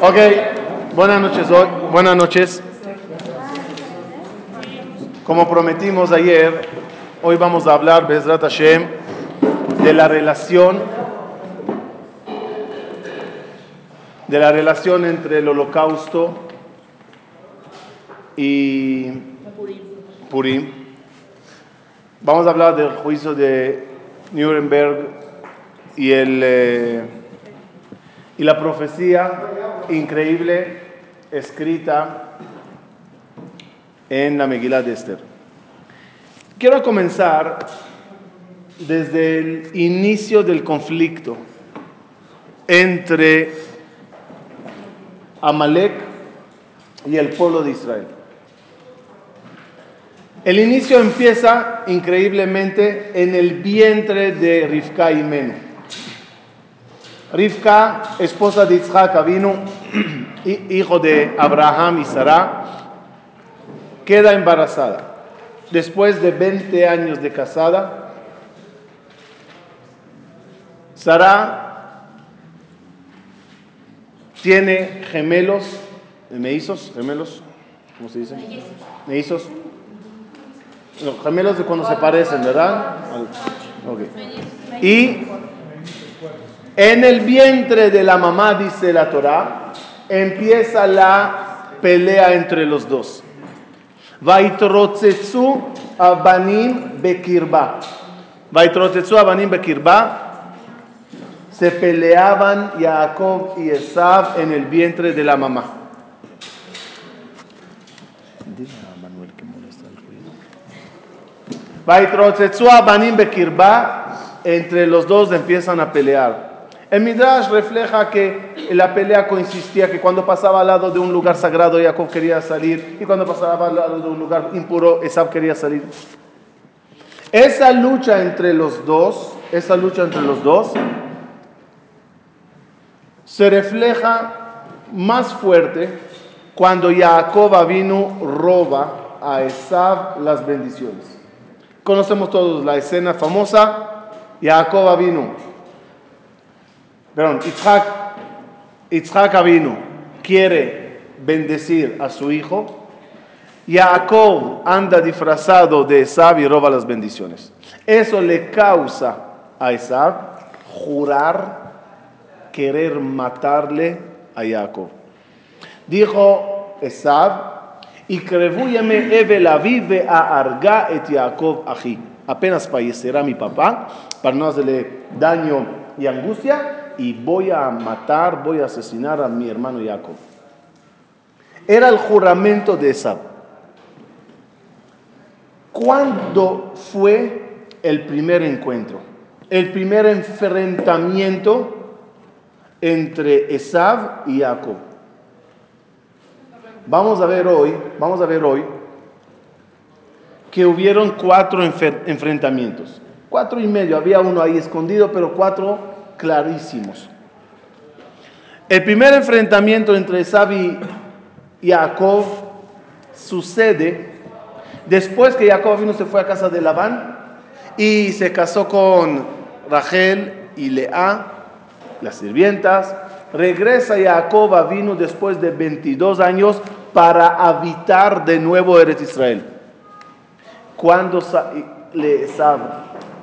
Ok, buenas noches hoy, buenas noches. Como prometimos ayer, hoy vamos a hablar, Bezrat Hashem, de la relación de la relación entre el holocausto y Purim. Vamos a hablar del juicio de Nuremberg y el eh, y la profecía increíble escrita en la Megillah de Esther. Quiero comenzar desde el inicio del conflicto entre Amalek y el pueblo de Israel. El inicio empieza increíblemente en el vientre de Rivka y Menu. Rivka, esposa de Isaac, vino, hijo de Abraham y Sara, queda embarazada. Después de 20 años de casada, Sara tiene gemelos, mellizos, gemelos, ¿cómo se dice? Mellizos. Los gemelos de cuando se parecen, ¿verdad? Okay. Y en el vientre de la mamá, dice la Torah, empieza la pelea entre los dos. Vaitrotzetsu abanim bekirba. Vaitrotzetsu abanim bekirba. Se peleaban Jacob y Esab en el vientre de la mamá. Vaitrotzetsu abanim bekirba. Entre los dos empiezan a pelear. El Midrash refleja que la pelea consistía que cuando pasaba al lado de un lugar sagrado Jacob quería salir y cuando pasaba al lado de un lugar impuro Esab quería salir. Esa lucha entre los dos, esa lucha entre los dos se refleja más fuerte cuando Jacob vino roba a Esab las bendiciones. Conocemos todos la escena famosa, Jacob vino perdón, Itzhak, Itzhak Avinu quiere bendecir a su hijo, Jacob anda disfrazado de Esab y roba las bendiciones. Eso le causa a Esab jurar querer matarle a Jacob. Dijo Esab, y crevúyeme eve la vive a arga et Jacob ají. Apenas fallecerá mi papá para no hacerle daño y angustia y voy a matar, voy a asesinar a mi hermano Jacob. Era el juramento de Esab. ¿Cuándo fue el primer encuentro? El primer enfrentamiento entre Esab y Jacob. Vamos a ver hoy, vamos a ver hoy que hubieron cuatro enfrentamientos. Cuatro y medio, había uno ahí escondido, pero cuatro clarísimos. El primer enfrentamiento entre Esab y Jacob sucede después que Jacob vino, se fue a casa de Labán y se casó con Rachel y Lea, las sirvientas. Regresa Jacob vino después de 22 años para habitar de nuevo Eretz Israel. Cuando le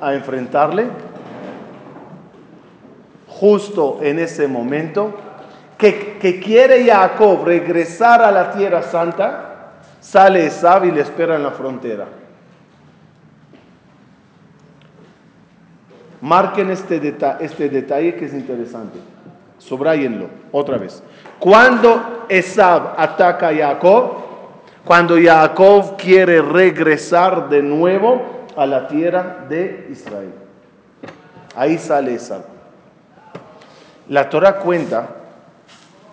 a enfrentarle, justo en ese momento, que, que quiere Jacob regresar a la tierra santa, sale Esab y le espera en la frontera. Marquen este, este detalle que es interesante. Subrayenlo otra vez. Cuando Esab ataca a Jacob, cuando Jacob quiere regresar de nuevo a la tierra de Israel. Ahí sale Esab. La Torah cuenta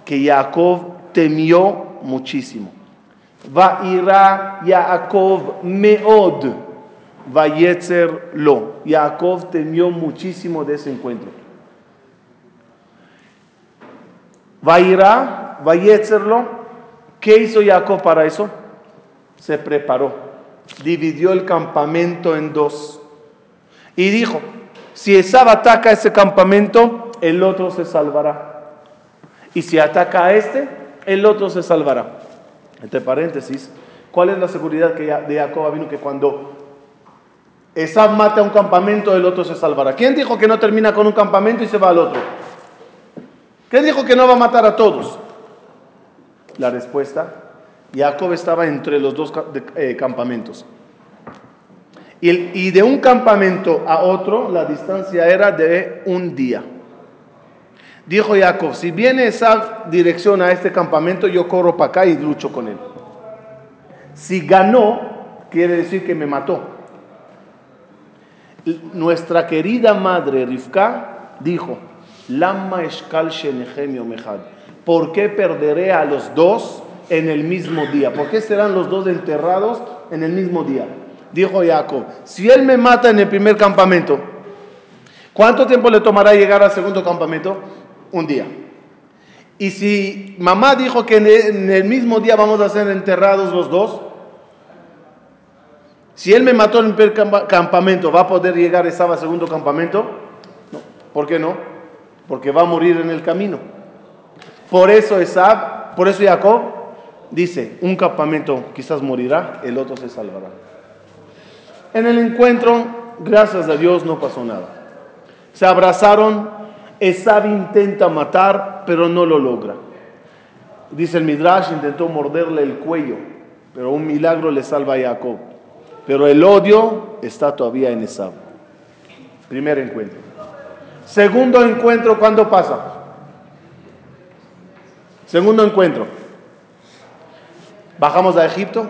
que Jacob temió muchísimo. Va ira Jacob meod, va yetzer lo. Jacob temió muchísimo de ese encuentro. Va ira, va lo. ¿Qué hizo Jacob para eso? Se preparó. Dividió el campamento en dos. Y dijo, si Esab ataca ese campamento, el otro se salvará. Y si ataca a este, el otro se salvará. Entre paréntesis, ¿cuál es la seguridad que de Jacob vino que cuando Esab mata a un campamento, el otro se salvará? ¿Quién dijo que no termina con un campamento y se va al otro? ¿Quién dijo que no va a matar a todos? La respuesta, Jacob estaba entre los dos eh, campamentos. Y, y de un campamento a otro, la distancia era de un día. Dijo Jacob, si viene esa dirección a este campamento, yo corro para acá y lucho con él. Si ganó, quiere decir que me mató. Nuestra querida madre Rivka dijo, Lama. ¿Por qué perderé a los dos en el mismo día? ¿Por qué serán los dos enterrados en el mismo día? Dijo Jacob, si él me mata en el primer campamento, ¿cuánto tiempo le tomará llegar al segundo campamento? Un día. Y si mamá dijo que en el mismo día vamos a ser enterrados los dos, si él me mató en el primer campamento, ¿va a poder llegar esa al segundo campamento? No. ¿Por qué no? Porque va a morir en el camino. Por eso Esab, por eso Jacob dice, un campamento quizás morirá, el otro se salvará. En el encuentro, gracias a Dios, no pasó nada. Se abrazaron, Esab intenta matar, pero no lo logra. Dice el Midrash, intentó morderle el cuello, pero un milagro le salva a Jacob. Pero el odio está todavía en Esab. Primer encuentro. Segundo encuentro, ¿cuándo pasa? Segundo encuentro. Bajamos a Egipto,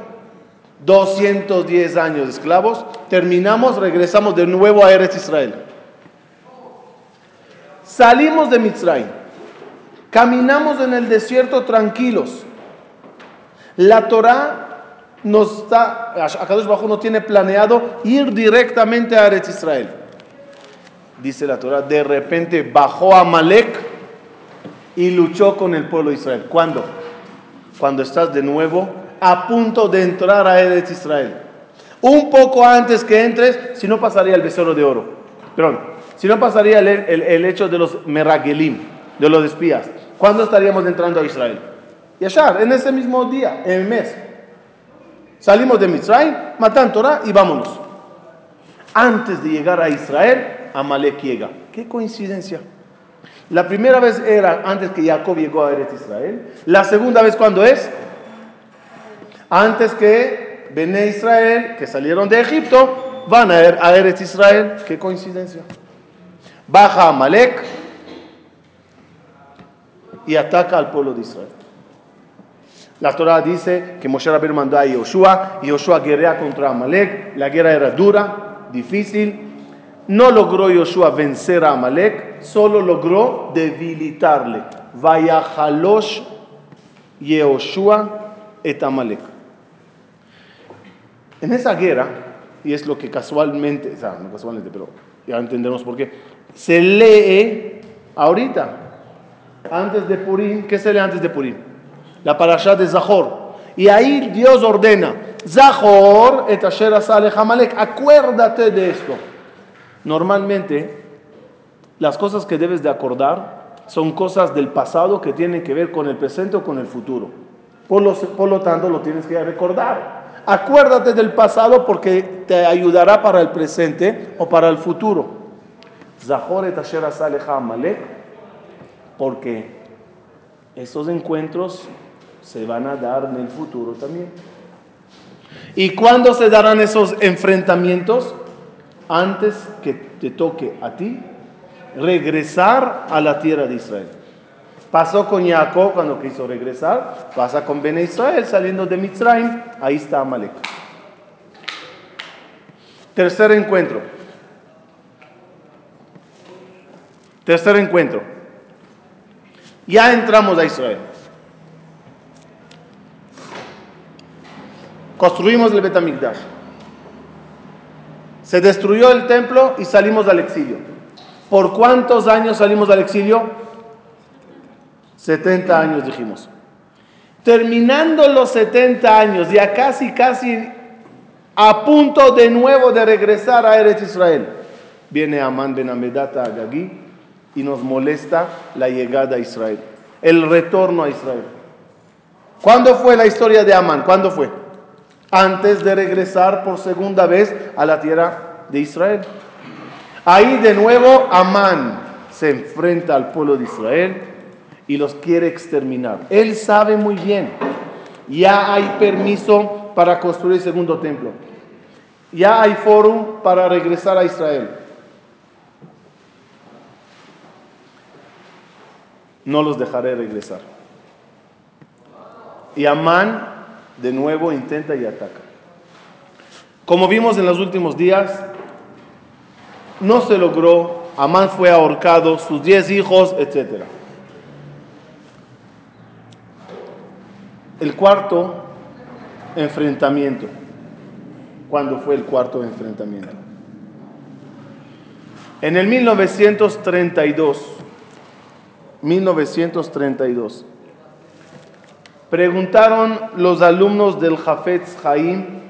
210 años de esclavos, terminamos, regresamos de nuevo a Eretz Israel. Salimos de Mitzray, caminamos en el desierto tranquilos. La Torah nos está, Akadosh Bajo no tiene planeado ir directamente a Eretz Israel. Dice la Torah, de repente bajó a Malek y luchó con el pueblo de Israel. ¿Cuándo? Cuando estás de nuevo a punto de entrar a Eretz Israel. Un poco antes que entres, si no pasaría el becerro de oro. Perdón, si no pasaría el, hecho de los meragelim, de los espías. ¿Cuándo estaríamos entrando a Israel? Yashar, en ese mismo día, en el mes. Salimos de Mitzrayim, matan Torah y vámonos. Antes de llegar a Israel, Amalek llega. Qué coincidencia. La primera vez era antes que Jacob llegó a Eretz Israel. La segunda vez, ¿cuándo es? Antes que Bene Israel, que salieron de Egipto, van a Eretz Israel. Qué coincidencia. Baja a Malek y ataca al pueblo de Israel. La Torah dice que Moshe Rabbeinu mandó a Yoshua Yoshua guerrea contra Amalek. La guerra era dura, difícil. No logró Yoshua vencer a Amalek, solo logró debilitarle. Vaya Halosh Yehoshua et Amalek. En esa guerra, y es lo que casualmente, o sea, no casualmente, pero ya entendemos por qué, se lee ahorita, antes de Purim. ¿Qué se lee antes de Purim? La parasha de Zahor. Y ahí Dios ordena, Zahor et asher Hamalek. Acuérdate de esto. Normalmente, las cosas que debes de acordar son cosas del pasado que tienen que ver con el presente o con el futuro. Por lo, por lo tanto, lo tienes que recordar. Acuérdate del pasado porque te ayudará para el presente o para el futuro. Zahoret Asher Amalek, porque esos encuentros se van a dar en el futuro también. ¿Y cuándo se darán esos enfrentamientos? Antes que te toque a ti regresar a la tierra de Israel. Pasó con Jacob cuando quiso regresar, pasa con Ben Israel saliendo de Mitzrayim, ahí está Amalek. Tercer encuentro. Tercer encuentro. Ya entramos a Israel. Construimos el Betamigdash. Se destruyó el templo y salimos al exilio. ¿Por cuántos años salimos al exilio? 70 años dijimos. Terminando los 70 años, ya casi, casi a punto de nuevo de regresar a Eretz Israel, viene Amán ben Amedata Agagí y nos molesta la llegada a Israel. el retorno a Israel. ¿Cuándo fue la historia de Amán? ¿Cuándo fue? Antes de regresar por segunda vez a la tierra de Israel. Ahí de nuevo Amán se enfrenta al pueblo de Israel y los quiere exterminar. Él sabe muy bien, ya hay permiso para construir el segundo templo. Ya hay foro para regresar a Israel. No los dejaré regresar. Y Amán de nuevo intenta y ataca. Como vimos en los últimos días, no se logró. Amán fue ahorcado, sus diez hijos, etc. El cuarto enfrentamiento. ¿Cuándo fue el cuarto enfrentamiento? En el 1932, 1932, preguntaron los alumnos del Jafetz Haim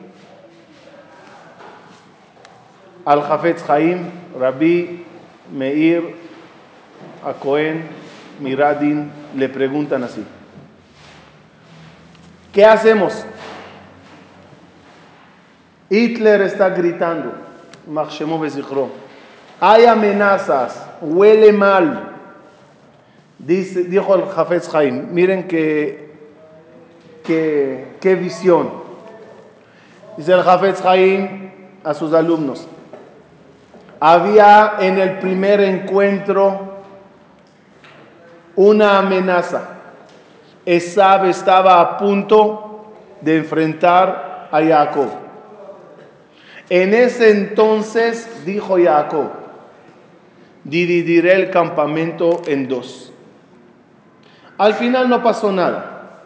al Jafetz Haim, Rabbi Meir, a Cohen, Miradin, le preguntan así. ¿Qué hacemos? Hitler está gritando, hay amenazas, huele mal. Dice, dijo el Jafetz Haim, miren qué, qué visión. Dice el Jafetz Haim a sus alumnos, había en el primer encuentro una amenaza. Esab estaba a punto de enfrentar a Jacob. En ese entonces dijo Jacob, dividiré el campamento en dos. Al final no pasó nada,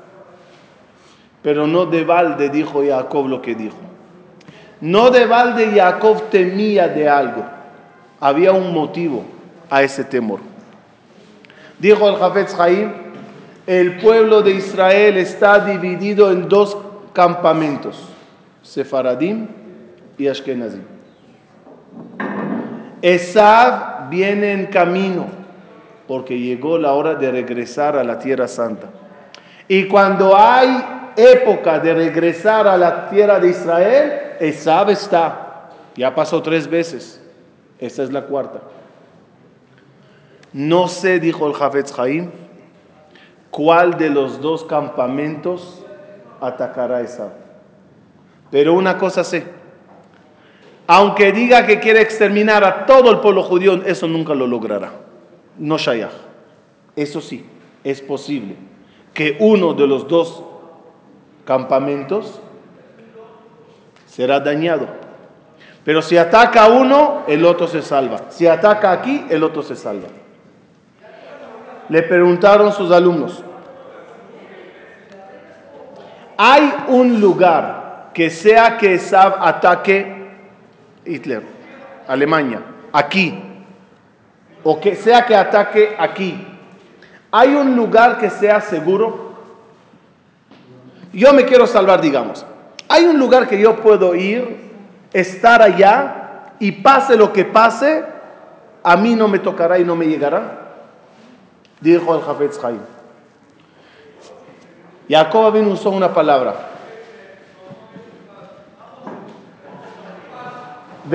pero no de balde dijo Jacob lo que dijo. No de balde Jacob temía de algo, había un motivo a ese temor. Dijo el Jafetz Haim, el pueblo de Israel está dividido en dos campamentos, Sefaradim y Ashkenazim. Esav viene en camino porque llegó la hora de regresar a la tierra santa. Y cuando hay época de regresar a la tierra de Israel, Esav está. Ya pasó tres veces. Esta es la cuarta. No sé, dijo el Jafetz Haim, cuál de los dos campamentos atacará a. Pero una cosa sé aunque diga que quiere exterminar a todo el pueblo judío, eso nunca lo logrará. No Shayach. Eso sí, es posible que uno de los dos campamentos será dañado. Pero si ataca uno, el otro se salva. Si ataca aquí, el otro se salva. Le preguntaron sus alumnos, ¿hay un lugar que sea que Esab ataque Hitler, Alemania, aquí, o que sea que ataque aquí, ¿hay un lugar que sea seguro? Yo me quiero salvar, digamos. ¿Hay un lugar que yo puedo ir, estar allá y pase lo que pase, a mí no me tocará y no me llegará? Dijo el Jafetz Haim. Jacob vino usó una palabra.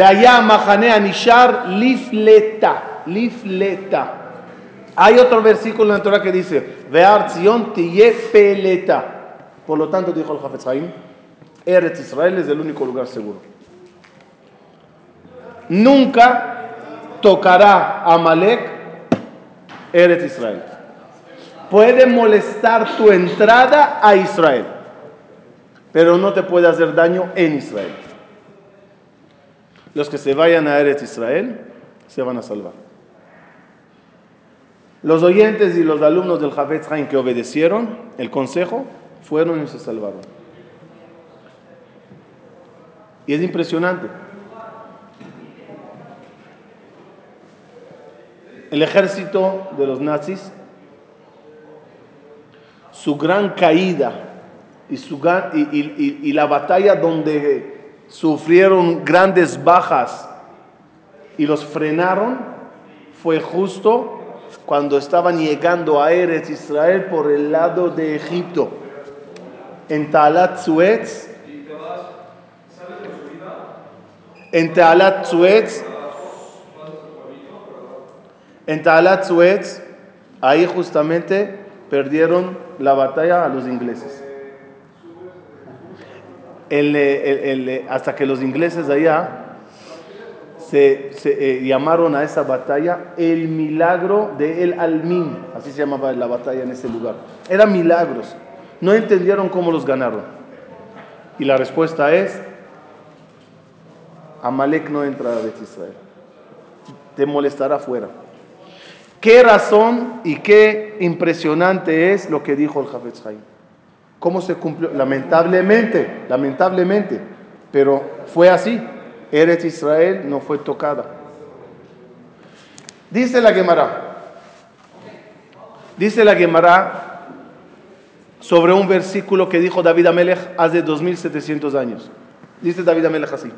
allá Mahane Anishar Lifleta. Lifleta. Hay otro versículo en la Torah que dice, Peleta. Por lo tanto, dijo el Jafetz Haim, Eretz Israel es el único lugar seguro. Nunca tocará a Malek Eretz Israel. Puede molestar tu entrada a Israel, pero no te puede hacer daño en Israel los que se vayan a Eretz Israel se van a salvar. Los oyentes y los alumnos del Javetz Haim que obedecieron el consejo fueron y se salvaron. Y es impresionante. El ejército de los nazis, su gran caída y, su, y la batalla donde sufrieron grandes bajas y los frenaron fue justo cuando estaban llegando a Eretz Israel por el lado de Egipto, en Talat Suez, en Talat Suez, en Talat Suez, ahí justamente perdieron la batalla a los ingleses. hasta que los ingleses allá se, eh, llamaron a esa batalla el milagro de El Almin, así se llamaba la batalla en ese lugar. Eran milagros, no entendieron cómo los ganaron. Y la respuesta es, Amalek no entra a Israel, te molestará afuera. Qué razón y qué impresionante es lo que dijo el Jafetz. ¿Cómo se cumplió? Lamentablemente, lamentablemente, pero fue así. Eretz Israel no fue tocada. Dice la Gemara, dice la Gemara sobre un versículo que dijo David Amelech hace 2700 años. Dice David Amelech así.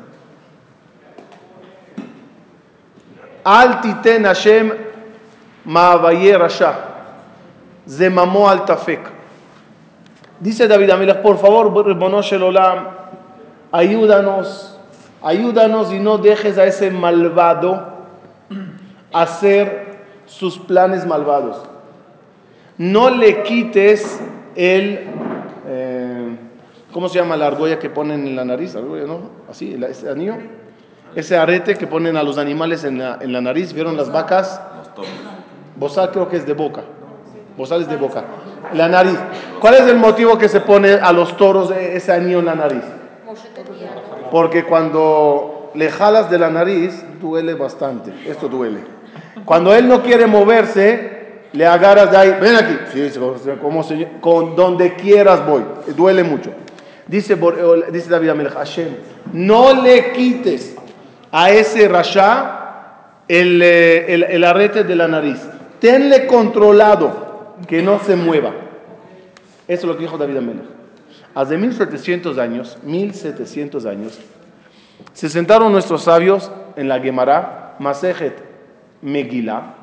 Al titen Hashem ma'avaye rasha, zemamo al tafek. Dice David Amelech, por favor, Olam, ayúdanos Ayúdanos y no dejes a ese malvado hacer sus planes malvados. No le quites el, eh, ¿cómo se llama la argolla que ponen en la nariz? Argolla, ¿no? Así, ese anillo. Ese arete que ponen a los animales en la, en la nariz. ¿Vieron las vacas? Bozal creo que es de boca. Bozal es de boca. La nariz. ¿Cuál es el motivo que se pone a los toros ese anillo en la nariz? Porque cuando le jalas de la nariz, duele bastante. Esto duele. Cuando él no quiere moverse, le agarras de ahí. Ven aquí. Sí, como con donde quieras voy. Duele mucho. Dice, dice David Amelech, Hashem, no le quites a ese rasha el, el, el arete de la nariz. Tenle controlado, que no se mueva. Eso es lo que dijo David Amelech. Hace 1700 años, 1700 años, se sentaron nuestros sabios en la Gemara, Masejet Megillah,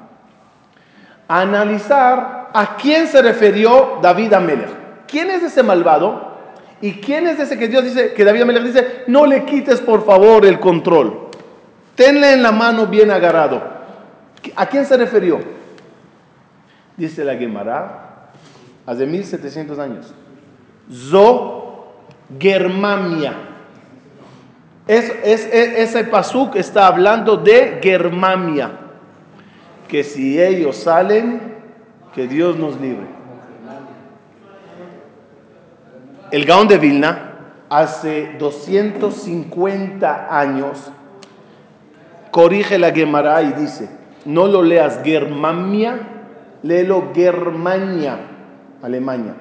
a analizar a quién se refirió David Amelech. ¿Quién es ese malvado? ¿Y quién es ese que Dios dice, que David Amelech dice, no le quites por favor el control? Tenle en la mano bien agarrado. ¿A quién se refirió? Dice la Gemara, hace 1700 años. Zo Germania. Es, es, ese pasuk está hablando de Germania. Que si ellos salen, que Dios nos libre. El Gaón de Vilna, hace 250 años, corrige la Gemara y dice, no lo leas Germania, léelo Germania, Alemania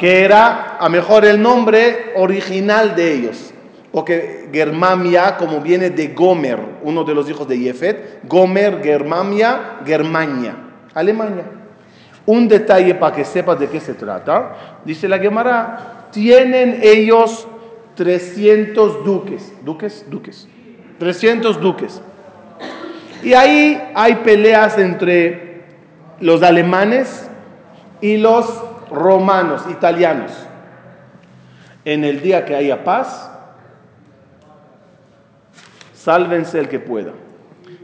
que era a mejor el nombre original de ellos. Porque Germania, como viene de Gomer, uno de los hijos de Jefet, Gomer, Germania, Germania, Alemania. Un detalle para que sepas de qué se trata, dice la Gemara, tienen ellos 300 duques, duques, duques, 300 duques. Y ahí hay peleas entre los alemanes y los romanos, italianos. En el día que haya paz, sálvense el que pueda.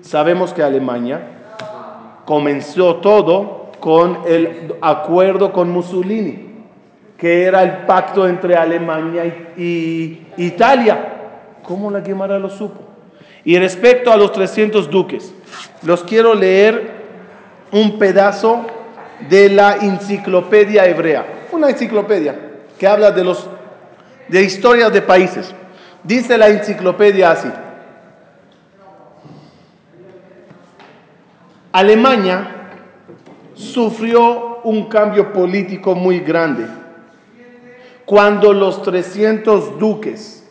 Sabemos que Alemania comenzó todo con el acuerdo con Mussolini, que era el pacto entre Alemania y, Italia. ¿Cómo la Guimara lo supo? Y respecto a los 300 duques, los quiero leer un pedazo de la enciclopedia hebrea, una enciclopedia que habla de los de historias de países. Dice la enciclopedia así: Alemania sufrió un cambio político muy grande cuando los 300 duques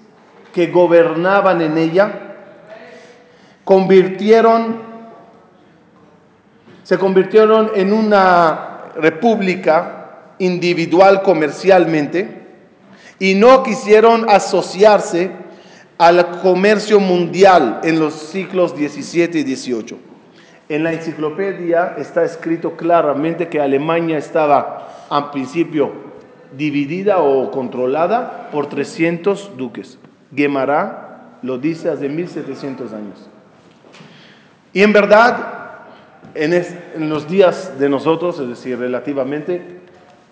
que gobernaban en ella convirtieron se convirtieron en una república individual comercialmente y no quisieron asociarse al comercio mundial en los siglos XVII y XVIII. En la enciclopedia está escrito claramente que Alemania estaba al principio dividida o controlada por 300 duques. Guemará lo dice hace 1700 años. Y en verdad, en, en los días de nosotros, es decir, relativamente,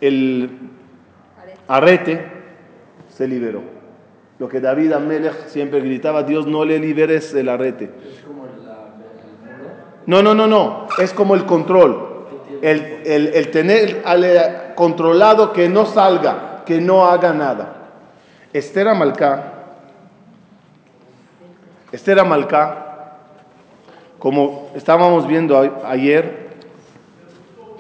el arete se liberó. Lo que David Amelech siempre gritaba, Dios no le liberes el arete. No, no, no, no. Es como el control. El, el, tener controlado que no salga, que no haga nada. Esther Amalcá, Esther Amalcá, como estábamos viendo ayer,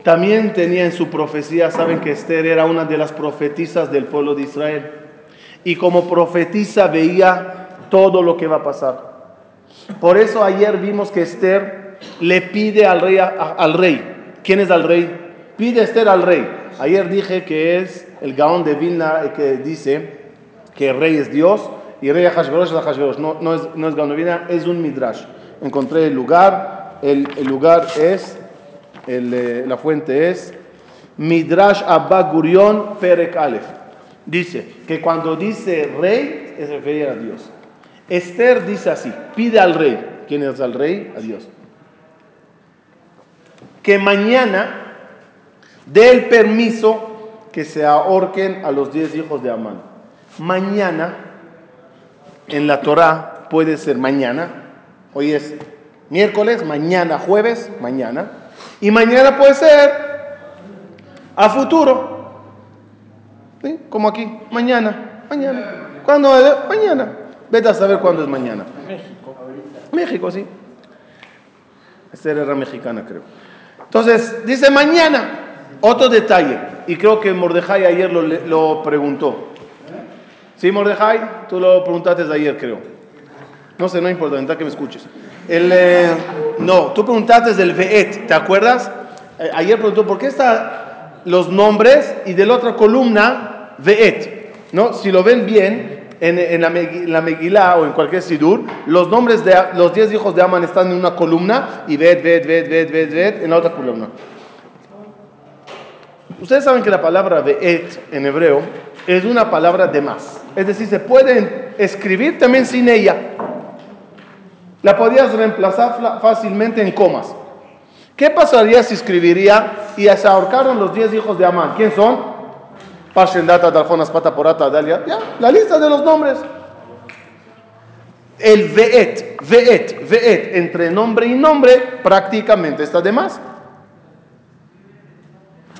también tenía en su profecía, saben que Esther era una de las profetisas del pueblo de Israel. Y como profetisa veía todo lo que va a pasar. Por eso ayer vimos que Esther le pide al rey, al rey. ¿Quién es al rey? Pide Esther al rey. Ayer dije que es el Gaón de Vilna que dice que el rey es Dios y el rey Hashverosh es Hashverosh. No, es, no es Gaón de Vilna, es un Midrash. Encontré el lugar. El, el lugar es, el, eh, la fuente es Midrash Abba Gurion Perek Aleph. Dice que cuando dice rey es referir a Dios. Esther dice así, pide al rey. ¿Quién es el rey? A Dios que mañana dé el permiso que se ahorquen a los diez hijos de Amán. Mañana, en la Torah, puede ser mañana, hoy es miércoles, mañana jueves, mañana, y mañana puede ser a futuro, ¿Sí? como aquí, mañana, mañana. ¿Cuándo? Mañana. Vete a saber cuándo es mañana. México. México, sí. Esta era mexicana, creo. Entonces, dice mañana, otro detalle, y creo que Mordejai ayer lo, preguntó. ¿Sí, Mordejai? Tú lo preguntaste ayer, creo. No sé, no importa, que me escuches. El, eh, no, tú preguntaste del Veet, ¿te acuerdas? Eh, ayer preguntó, ¿por qué están los nombres y de la otra columna Veet? ¿No? Si lo ven bien, en, la, Megilá o en cualquier Sidur, los nombres de los diez hijos de Aman están en una columna y ved, ved, ved, ved, ved, ved en la otra columna. Ustedes saben que la palabra Ve'et en hebreo es una palabra de más. Es decir, se puede escribir también sin ella. La podías reemplazar fácilmente en comas. ¿Qué pasaría si escribiría y se ahorcaron los diez hijos de Amán? ¿Quién son? Pashendata, Dalfonas, Pataporata, Dalia. Ya, la lista de los nombres. El Veet, Veet, Veet, entre nombre y nombre, prácticamente está de más.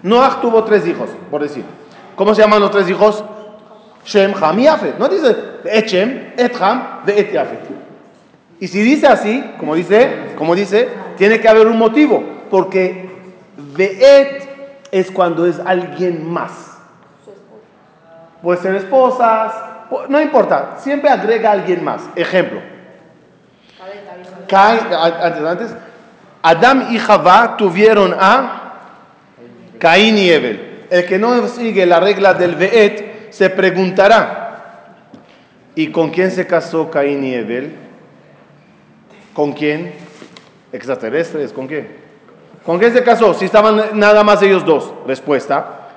Noah tuvo tres hijos, por decir. ¿Cómo se llaman los tres hijos? Shem, Ham y Yafet. No dice Echem, Ham, Veet Yafet. Y si dice así, como dice, como dice, tiene que haber un motivo, porque Veet es cuando es alguien más puede ser esposas, no importa, siempre agrega a alguien más. Ejemplo. Antes, antes, Adam y Javá tuvieron a Caín y Evel. El que no sigue la regla del Veet se preguntará, ¿y con quién se casó Caín y Evel? ¿Con quién? Extraterrestres, ¿con quién? ¿Con quién se casó? Si estaban nada más ellos dos. Respuesta.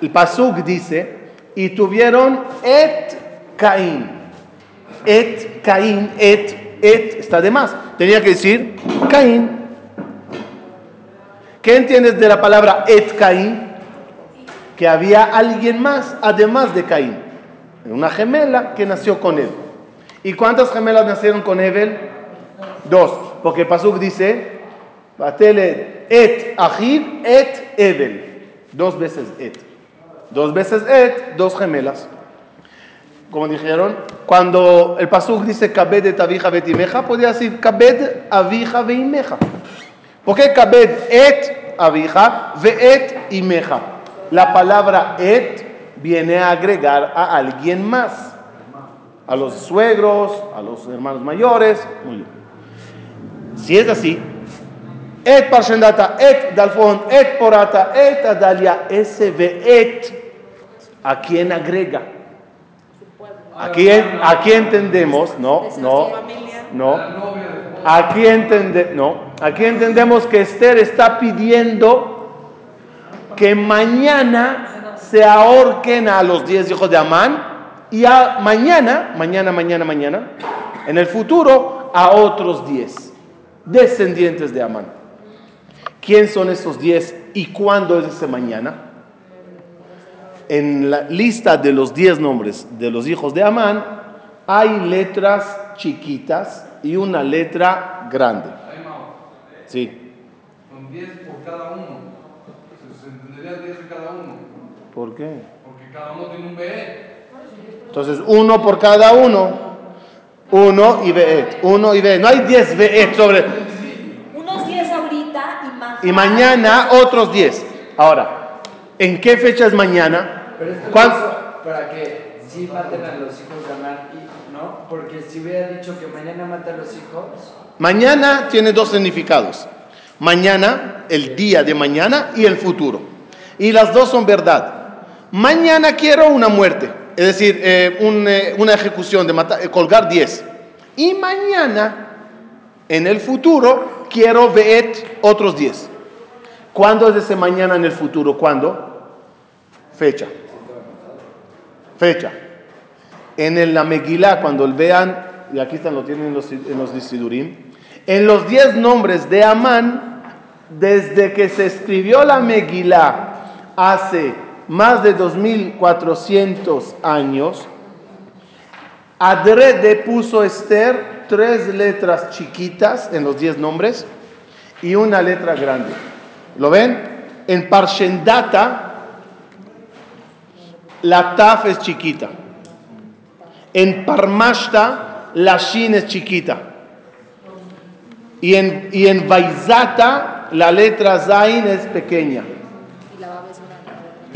El Pasuk dice, y tuvieron et Caín. Et Caín, et, et, está de más. Tenía que decir Caín. ¿Qué entiendes de la palabra et Caín? Que había alguien más además de Caín. Una gemela que nació con él. ¿Y cuántas gemelas nacieron con Evel? Dos. Porque Pasuk dice, et Ajib et Evel. Dos veces et. Dos veces et, dos gemelas. Como dijeron, cuando el pasuk dice kabed et avija betimeja, podría decir kabed avija veimeja. ¿Por qué kabed et avija veet imeja? La palabra et viene a agregar a alguien más. A los suegros, a los hermanos mayores. Si es así, et parshendata, et dalfon, et porata, et adalia, ese et ¿A quién agrega? ¿A quién, ¿A quién entendemos? No, no, no. Aquí, entende, no, aquí entendemos que Esther está pidiendo que mañana se ahorquen a los diez hijos de Amán y a mañana, mañana, mañana, mañana, en el futuro, a otros diez descendientes de Amán. ¿Quién son esos diez y cuándo es ese mañana? En la lista de los diez nombres de los hijos de Amán hay letras chiquitas y una letra grande. Sí. Con 10 por cada uno. Se entendería 10 de cada uno. ¿Por qué? Porque cada uno tiene un BE. Entonces, uno por cada uno. Uno y Beet. Uno y Beet. No hay 10 Beet sobre. Unos 10 ahorita y más. Y mañana otros 10. Ahora, ¿en qué fecha es mañana? Pero esto ¿Cuál- para que sí maten a los hijos de y, ¿no? Porque si hubiera dicho que mañana mata a los hijos, Mañana tiene dos significados. Mañana, el día de mañana y el futuro. Y las dos son verdad. Mañana quiero una muerte, es decir, eh, eh, una ejecución de matar, eh, colgar 10. Y mañana, en el futuro, quiero ver otros 10. ¿Cuándo es ese mañana en el futuro? ¿Cuándo? Fecha. Fecha. En el- la Megilá, cuando vean, y aquí están, lo tienen en los, en en los 10 nombres de Amán, desde que se escribió la Megilá hace más de 2400 años, Adrede puso Esther tres letras chiquitas en los 10 nombres y una letra grande. ¿Lo ven? En Parshendata, la Taf es chiquita. En Parmashta, la Shin es chiquita. Y en, y en Vaizata, la letra Zain es pequeña.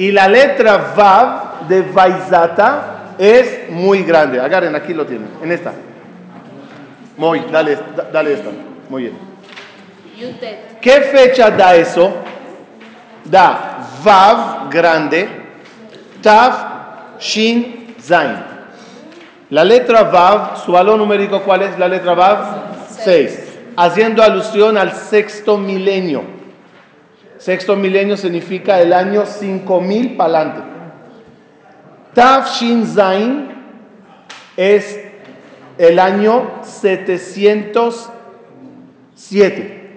Y la letra Vav de Vaizata es muy grande. Agarren, aquí lo tienen, en esta. Muy, dale, da- dale esta. Muy bien. ¿Qué fecha da eso? Da Vav grande, Tav, Shin, Zain. La letra Vav, su valor numérico, ¿cuál es la letra Vav? 6. Haciendo alusión al sexto milenio. Sexto milenio significa el año 5000 para adelante. Tav, Shin, Zain es el año 707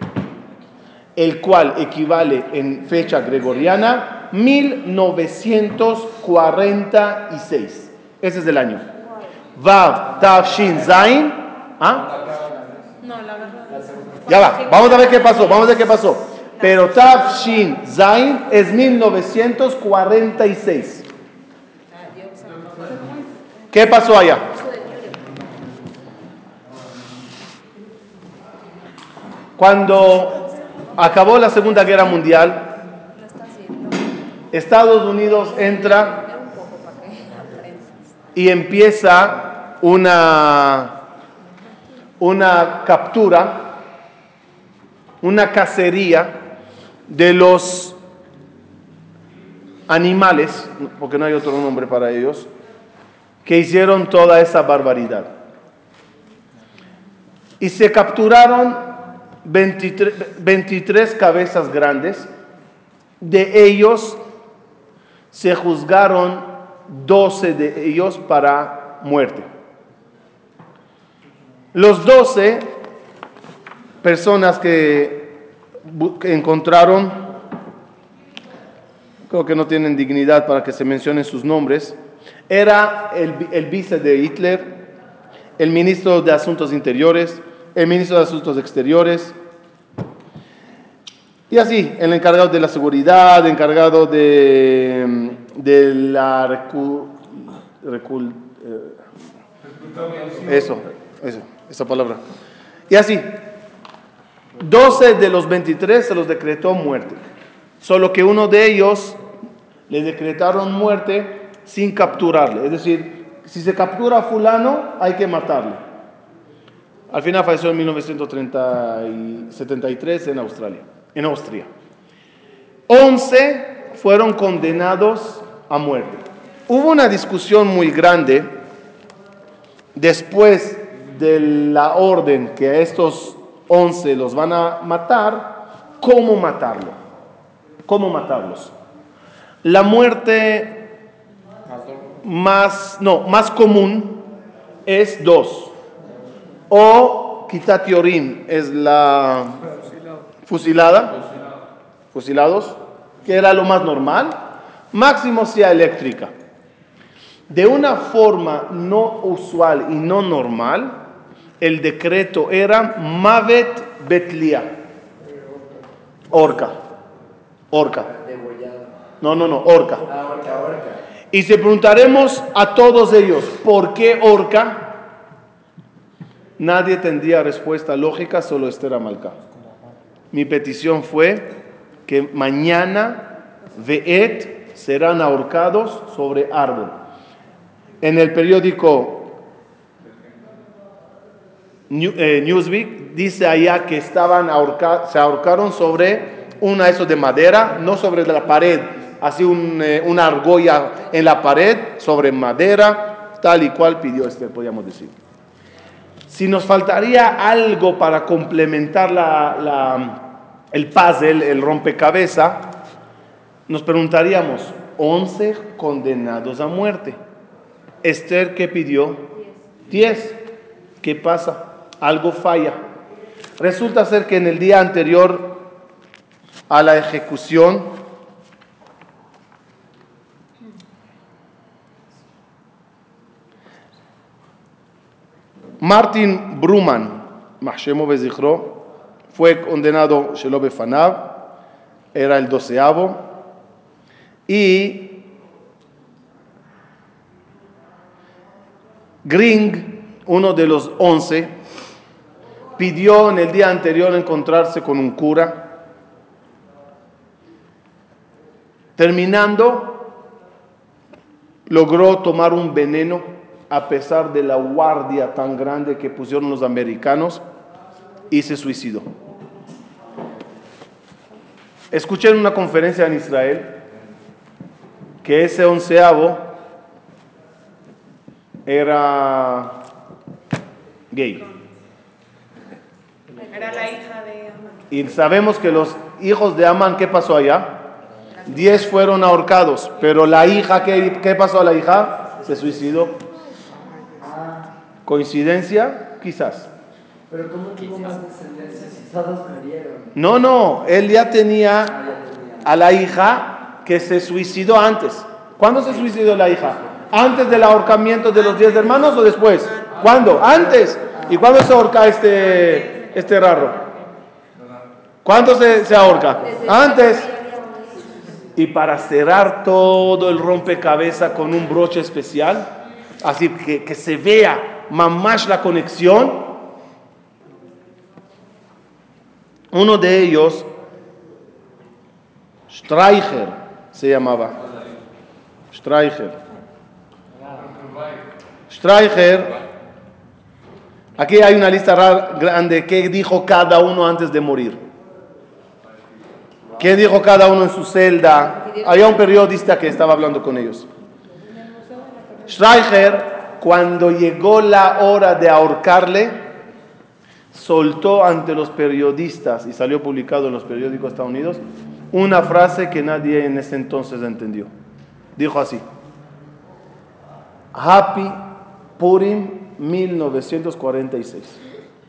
el cual equivale en fecha gregoriana 1946. Ese es el año. Vav, Tav, Shin, Zain. ¿Ah? No, la verdad. Ya va, vamos a ver qué pasó, vamos a ver qué pasó. Pero Tav, Shin, Zain es 1946. ¿Qué pasó allá? Cuando acabó la Segunda Guerra Mundial, Estados Unidos entra y empieza una, una captura, una cacería de los animales, porque no hay otro nombre para ellos, que hicieron toda esa barbaridad. Y se capturaron 23, 23 cabezas grandes, de ellos se juzgaron 12 de ellos para muerte. Los 12 personas que, encontraron, creo que no tienen dignidad para que se mencionen sus nombres, era el, el vice de Hitler, el ministro de Asuntos Interiores, el ministro de Asuntos Exteriores, y así, el encargado de la seguridad, el encargado de, de la recu- recul- eh, eso, eso, esa palabra. Y así, 12 de los 23 se los decretó muerte. Solo que uno de ellos le decretaron muerte sin capturarle. Es decir, si se captura a fulano, hay que matarle. Al final falleció en 1973 en Australia, en Austria. 11 fueron condenados a muerte. Hubo una discusión muy grande después de la orden que estos 11 los van a matar, ¿cómo matarlo? ¿Cómo matarlos? La muerte más, no, más común es dos. O Kitatiorim es la fusilada, fusilados, que era lo más normal. Máximo sea eléctrica. De una forma no usual y no normal, el decreto era Mavet Betlia. Orca. Orca. No, no, no, orca. Ah, orca. Y si preguntaremos a todos ellos, ¿por qué orca? Nadie tendría respuesta lógica, solo Esther Amalcá. Mi petición fue que mañana Veet serán ahorcados sobre árbol. En el periódico Newsweek dice allá que estaban ahorca- se ahorcaron sobre una eso de madera, no sobre la pared, así un, eh, una argolla en la pared, sobre madera, tal y cual pidió Esther, podríamos decir. Si nos faltaría algo para complementar la- la- el puzzle, el rompecabezas, nos preguntaríamos, 11 condenados a muerte. Esther, ¿qué pidió? 10. ¿Qué pasa? Algo falla. Resulta ser que en el día anterior a la ejecución, Martin Bruman, fue condenado Shelo Befanav, era el doceavo, y Gring, uno de los once, pidió en el día anterior encontrarse con un cura. Terminando, logró tomar un veneno a pesar de la guardia tan grande que pusieron los americanos y se suicidó. Escuché en una conferencia en Israel que ese onceavo era gay. Era la hija de Amán. Y sabemos que los hijos de Amán, ¿qué pasó allá? Diez fueron ahorcados, pero la hija, ¿qué, qué pasó a la hija? Se suicidó. ¿Coincidencia? Quizás. Pero ¿cómo tuvo más descendencia si todos murieron? No, no, él ya tenía ya tenía. a la hija que se suicidó antes. ¿Cuándo se suicidó la hija? ¿Antes del ahorcamiento de los diez hermanos o después? ¿Cuándo? Antes. ¿Y cuándo se ahorca este, este raro? ¿Cuándo se, se ahorca? Antes. Y para cerrar todo el rompecabezas con un broche especial, así que, que se vea más la conexión, uno de ellos, Streicher se llamaba. Streicher. Streicher. Aquí hay una lista ra- grande. ¿Qué dijo cada uno antes de morir? ¿Qué dijo cada uno en su celda? Había un periodista que estaba hablando con ellos. Streicher, cuando llegó la hora de ahorcarle, soltó ante los periodistas, y salió publicado en los periódicos de Estados Unidos, una frase que nadie en ese entonces entendió. Dijo así, Happy Purim 1946.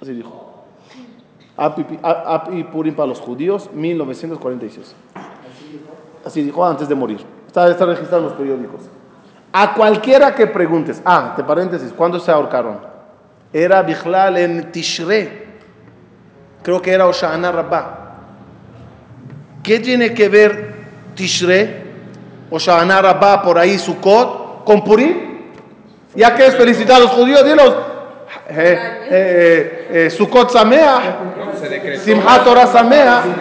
Así dijo. Happy, Pi- Happy Purim para los judíos 1946. Así dijo antes de morir. Está, está registrado en los periódicos. A cualquiera que preguntes, ah, de paréntesis, ¿cuándo se ahorcaron? Era Bichlal en Tishre. Creo que era Oshana Rabbah. ¿Qué tiene que ver Tishre, Oshana Rabbah, por ahí Sukkot, con Purim? Ya que es felicitar a los judíos, dilos. Eh, eh, eh, Sukkot Sameach, Se decretó. Simchat Torah millones.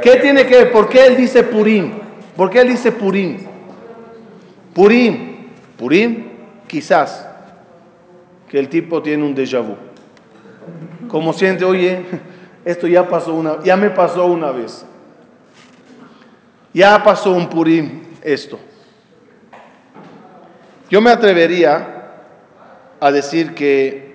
¿Qué tiene que ver? ¿Por qué él dice Purim? ¿Por qué él dice Purim? Purim. Purim, quizás que el tipo tiene un déjà vu. Como siente, oye, esto ya pasó una, ya me pasó una vez. Ya pasó un Purim esto. Yo me atrevería a decir que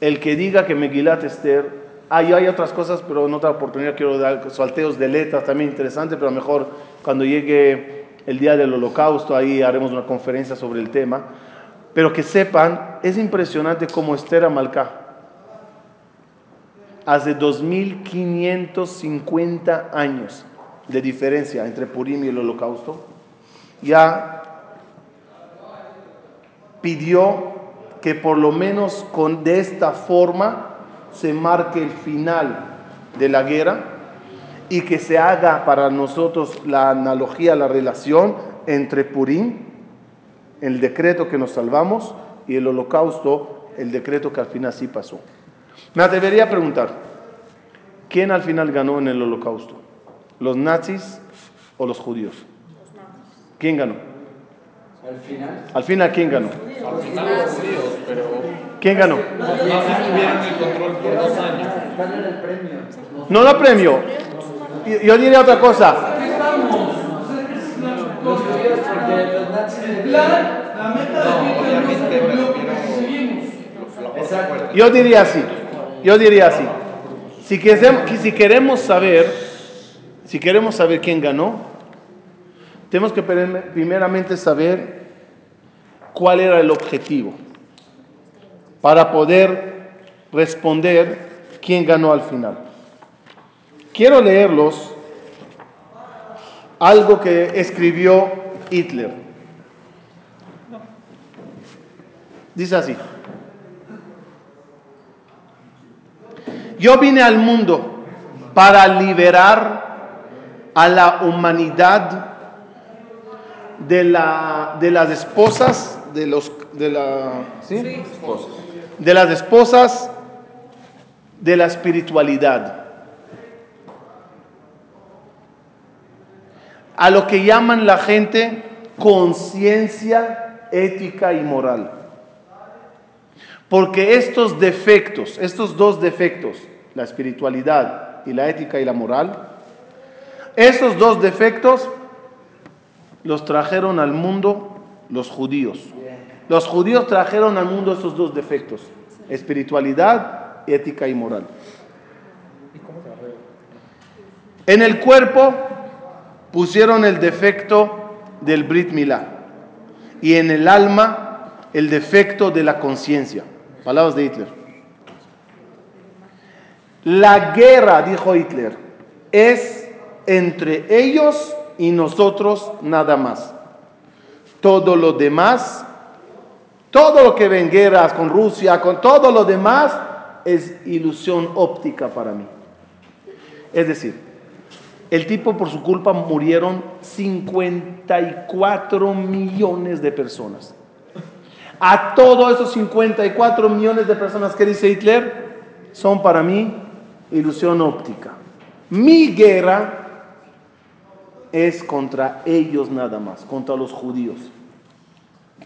el que diga que Megilat Esther, hay, hay otras cosas, pero en otra oportunidad quiero dar salteos de letras también interesante, pero mejor cuando llegue el día del holocausto, ahí haremos una conferencia sobre el tema. Pero que sepan, es impresionante cómo Esther Amalcá, hace 2550 años de diferencia entre Purim y el holocausto, ya pidió que por lo menos con, de esta forma se marque el final de la guerra y que se haga para nosotros la analogía, la relación entre Purim, el decreto que nos salvamos, y el holocausto, el decreto que al final sí pasó. Me atrevería a preguntar, ¿quién al final ganó en el holocausto? ¿Los nazis o los judíos? ¿Quién ganó? Al final. Al final, ¿quién ganó? Al final los judíos, pero ¿Quién ganó? los nazis tuvieron el control por dos años. ¿Cuál era el premio? No la premio. Yo- diría otra cosa. Los judíos, porque los nazis le La meta de Hitler no. Yo diría así. Yo diría así. Si queremos, si queremos saber, si queremos saber quién ganó, tenemos que primer- primeramente saber cuál era el objetivo para poder responder quién ganó al final. Quiero leerlos algo que escribió Hitler. Dice así. Yo vine al mundo para liberar a la humanidad de, la, de las esposas, de, los, de, la, ¿sí? de las esposas de la espiritualidad. A lo que llaman la gente conciencia ética y moral. Porque estos defectos, estos dos defectos, la espiritualidad y la ética y la moral, esos dos defectos los trajeron al mundo los judíos. Los judíos trajeron al mundo esos dos defectos, espiritualidad, ética y moral. En el cuerpo pusieron el defecto del Brit Milá y en el alma el defecto de la conciencia. Palabras de Hitler. La guerra, dijo Hitler, es entre ellos y nosotros nada más. Todo lo demás, todo lo que ven guerras con Rusia, con todo lo demás, es ilusión óptica para mí. Es decir, el tipo por su culpa murieron 54 millones de personas. A todos esos 54 millones de personas que dice Hitler, son para mí ilusión óptica. Mi guerra es contra ellos nada más, contra los judíos,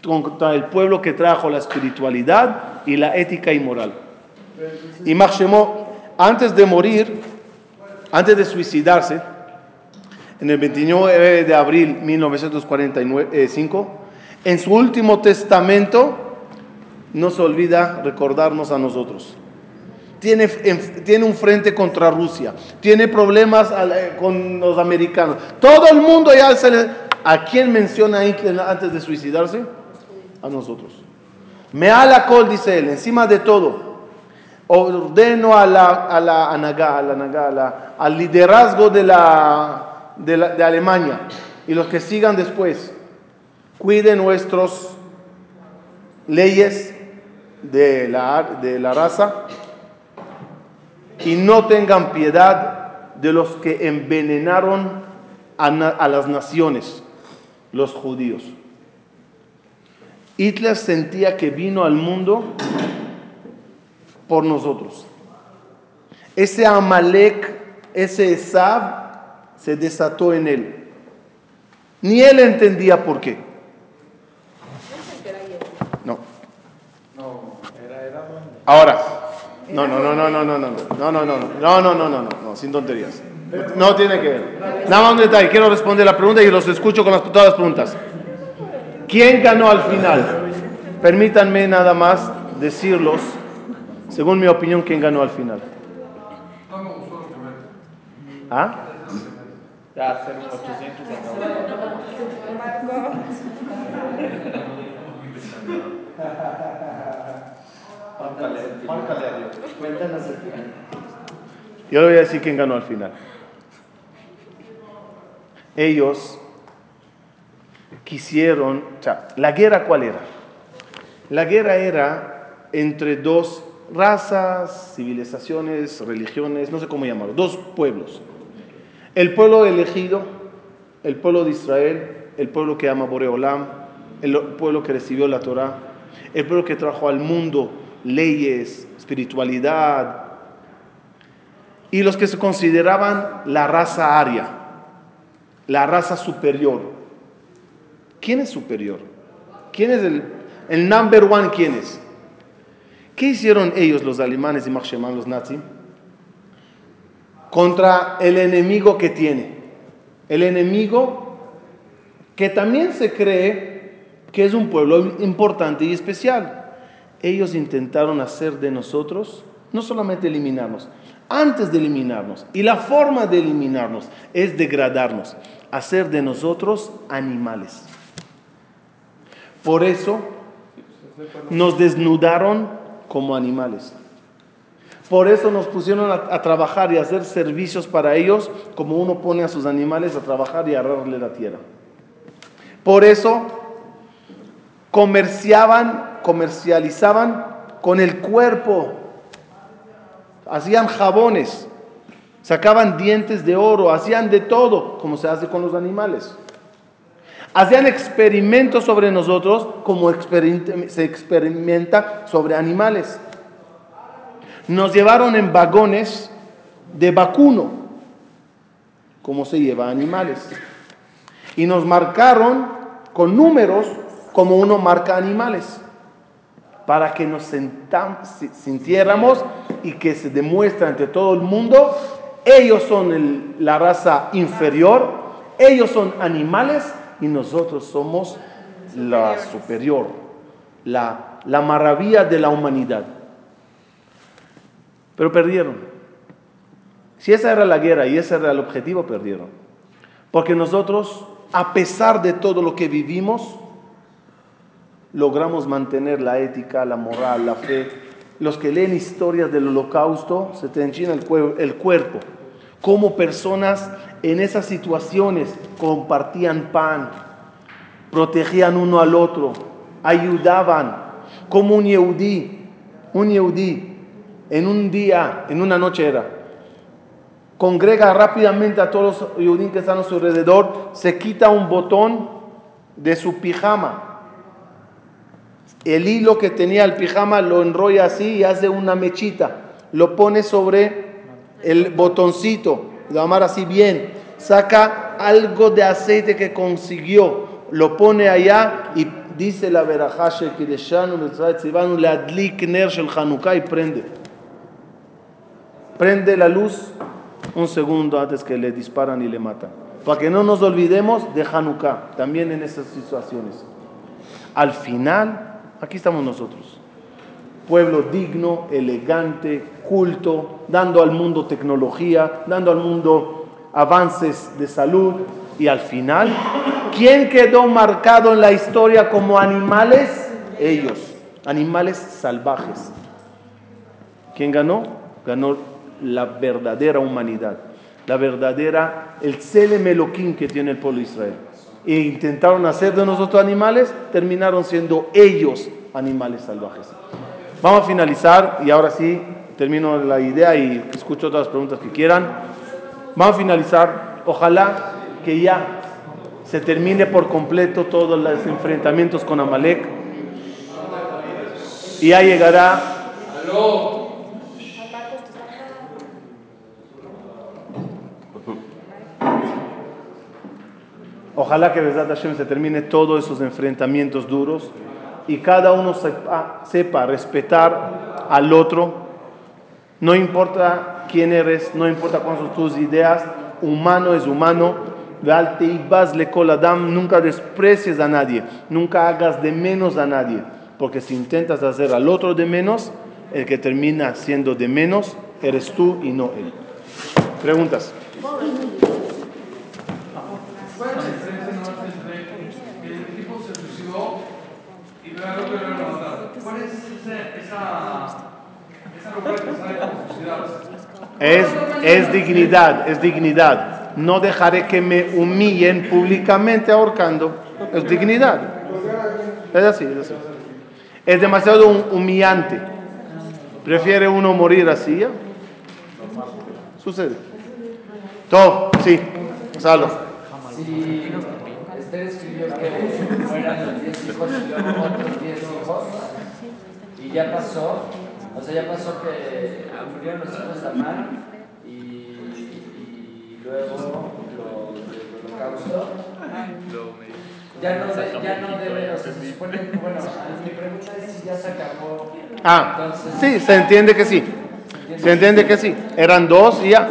contra el pueblo que trajo la espiritualidad y la ética y moral. Y Marchemó, antes de morir, antes de suicidarse, en el 29 de abril de 1945, en su último testamento, no se olvida recordarnos a nosotros. Tiene, en- tiene un frente contra Rusia, tiene problemas eh, con los americanos. Todo el mundo ya se le... ¿A quién menciona antes de suicidarse? A nosotros. Me la col, dice él, encima de todo. Ordeno a la, a la al liderazgo de, la, de, la- de Alemania y los que sigan después. Cuiden nuestras leyes de la, de la raza y no tengan piedad de los que envenenaron a, las naciones, los judíos. Hitler sentía que vino al mundo por nosotros. Ese Amalek, ese Esab, se desató en él. Ni él entendía por qué. No. Ahora. No, no, no, no, no, no, no, no, no, no, no, no, no, no, no, no, no, sin tonterías. No tiene que ver. Nada más un detalle. Quiero responder la pregunta y los escucho con las, todas las preguntas. ¿Quién ganó al final? Permítanme nada más decirlos Según mi opinión, ¿quién ganó al final? ¿Ah? Ya, hacer un 800 acabó. Márcale a Dios. Cuéntanos el final. Yo le voy a decir quién ganó al final. Ellos quisieron, o sea, la guerra cuál era? La guerra era entre dos razas, civilizaciones, religiones, no sé cómo llamarlo, dos pueblos. El pueblo elegido, el pueblo de Israel, el pueblo que ama Boreolam, el pueblo que recibió la Torah, el pueblo que trajo al mundo leyes, espiritualidad, y los que se consideraban la raza aria, la raza superior. ¿Quién es superior? ¿Quién es el, el number one? ¿Quién es? ¿Qué hicieron ellos, los alemanes y Marcheman, los nazis? Contra el enemigo que tiene. El enemigo que también se cree que es un pueblo importante y especial. Ellos intentaron hacer de nosotros, no solamente eliminarnos, antes de eliminarnos, y la forma de eliminarnos es degradarnos, hacer de nosotros animales. Por eso nos desnudaron como animales. Por eso nos pusieron a, trabajar y a hacer servicios para ellos, como uno pone a sus animales a trabajar y a arrarle la tierra. Por eso comerciaban, comercializaban con el cuerpo, hacían jabones, sacaban dientes de oro, hacían de todo, como se hace con los animales. Hacían experimentos sobre nosotros como se experimenta sobre animales. Nos llevaron en vagones de vacuno, como se lleva animales. Y nos marcaron con números como uno marca animales, para que nos sintiéramos y que se demuestre ante todo el mundo, ellos son el, la raza inferior, ellos son animales y nosotros somos la superior, la, la maravilla de la humanidad. Pero perdieron. Si esa era la guerra y ese era el objetivo, perdieron. Porque nosotros, a pesar de todo lo que vivimos, logramos mantener la ética, la moral, la fe. Los que leen historias del holocausto se te enchina el, cuerpo. Cómo personas en esas situaciones compartían pan, protegían uno al otro, ayudaban. Como un yeudí, un yeudí, en un día, en una noche era, congrega rápidamente a todos los yudín que están a su alrededor, se quita un botón de su pijama. El hilo que tenía el pijama lo enrolla así y hace una mechita. Lo pone sobre el botoncito, lo amar así bien. Saca algo de aceite que consiguió, lo pone allá y dice la verajá shel Hanukkah y prende. Prende la luz un segundo antes que le disparan y le matan. Para que no nos olvidemos de Hanukkah, también en esas situaciones. Al final, aquí estamos nosotros. Pueblo digno, elegante, culto, dando al mundo tecnología, dando al mundo avances de salud. Y al final, ¿quién quedó marcado en la historia como animales? Ellos, animales salvajes. ¿Quién ganó? Ganó la verdadera humanidad, la verdadera, el Selem que tiene el pueblo de Israel. E intentaron hacer de nosotros animales, terminaron siendo ellos animales salvajes. Vamos a finalizar y ahora sí termino la idea y escucho todas las preguntas que quieran. Vamos a finalizar, ojalá que ya se termine por completo todos los enfrentamientos con Amalek y ya llegará Ojalá que Besat Hashem se termine todos esos enfrentamientos duros y cada uno sepa, sepa, respetar al otro. No importa quién eres, no importa cuáles son tus ideas, humano es humano. Nunca desprecies a nadie, nunca hagas de menos a nadie, porque si intentas hacer al otro de menos, el que termina siendo de menos eres tú y no él. Preguntas. ¿Cuál es la diferencia nomás entre que el tipo se suicidó y luego que lo mataron? ¿Cuál es ese- esa, esa locura que sale por suicidarse? Es, es dignidad, es dignidad. No dejaré que me humillen públicamente ahorcando. Es dignidad. Es así, es así. Es demasiado hum- humillante. Prefiere uno morir así. ¿ya? Sucede. Todo, sí. Salvo. Si Esther escribió que mueran los 10 hijos y luego otros 10 hijos, ya pasó, o sea, ya pasó que murieron los hijos de Amán y, y luego los del holocausto. Ya no, de- ya no debe, o sea, se supone que, bueno, mi pregunta es si ya se acabó. Ah, Entonces, sí, se entiende que sí. Se entiende que sí. Eran dos y ya.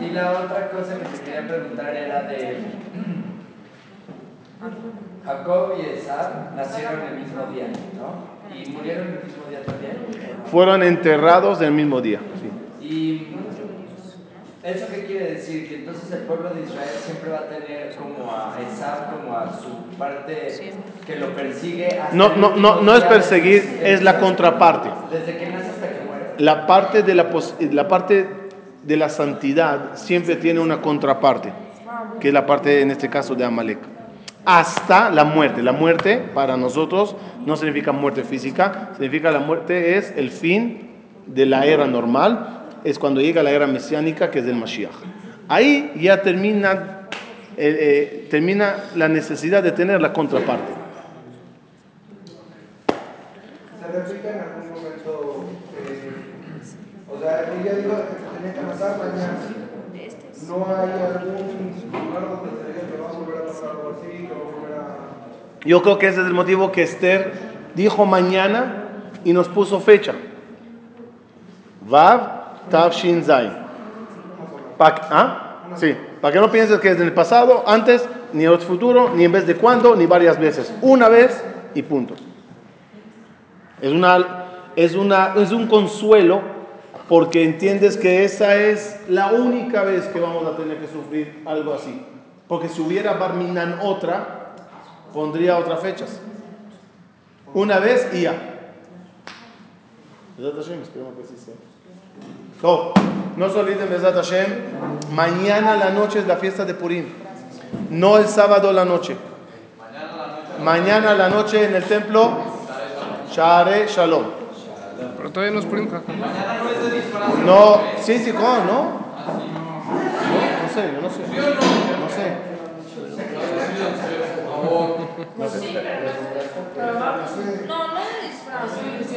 Y la otra cosa que te quería preguntar era de Jacob y Esab nacieron el mismo día, ¿no? Y murieron el mismo día también. Fueron enterrados el mismo día. sí. Y eso qué quiere decir que entonces el pueblo de Israel siempre va a tener como a Esab como a su parte que lo persigue hasta No, no, no, no es perseguir, es la contraparte. Desde que nace hasta que muere. La parte de la, la parte de la santidad siempre tiene una contraparte, que es la parte, en este caso, de Amalek. Hasta la muerte. La muerte para nosotros no significa muerte física, significa la muerte es el fin de la era normal, es cuando llega la era mesiánica, que es del Mashiach. Ahí ya termina, eh, eh, termina la necesidad de tener la contraparte. Se repite en algún momento, eh, o sea, ella dijo que se tenía que matar mañana. No hay algún lugar donde Yo creo que ese es el motivo que Esther dijo mañana y nos puso fecha. Vav Tav Shin Zain. Pa- ¿Ah? Sí, para que no pienses que es en el pasado, antes, ni en el futuro, ni en vez de cuándo, ni varias veces. Una vez y punto. Es, una, es, una, es un consuelo porque entiendes que esa es la única vez que vamos a tener que sufrir algo así. Porque si hubiera Barminan otra, pondría otras fechas. Una vez y ya. No, no se olviden, Besat Hashem, mañana la noche es la fiesta de Purim, no el sábado la noche. Mañana la noche en el templo Share Shalom. Pero todavía no es Purim, jaja. No, sí, sí, ¿cómo? ¿No? No, no sé, yo no sé. Vabbè, sì, però, ma, no, non è l'espressione.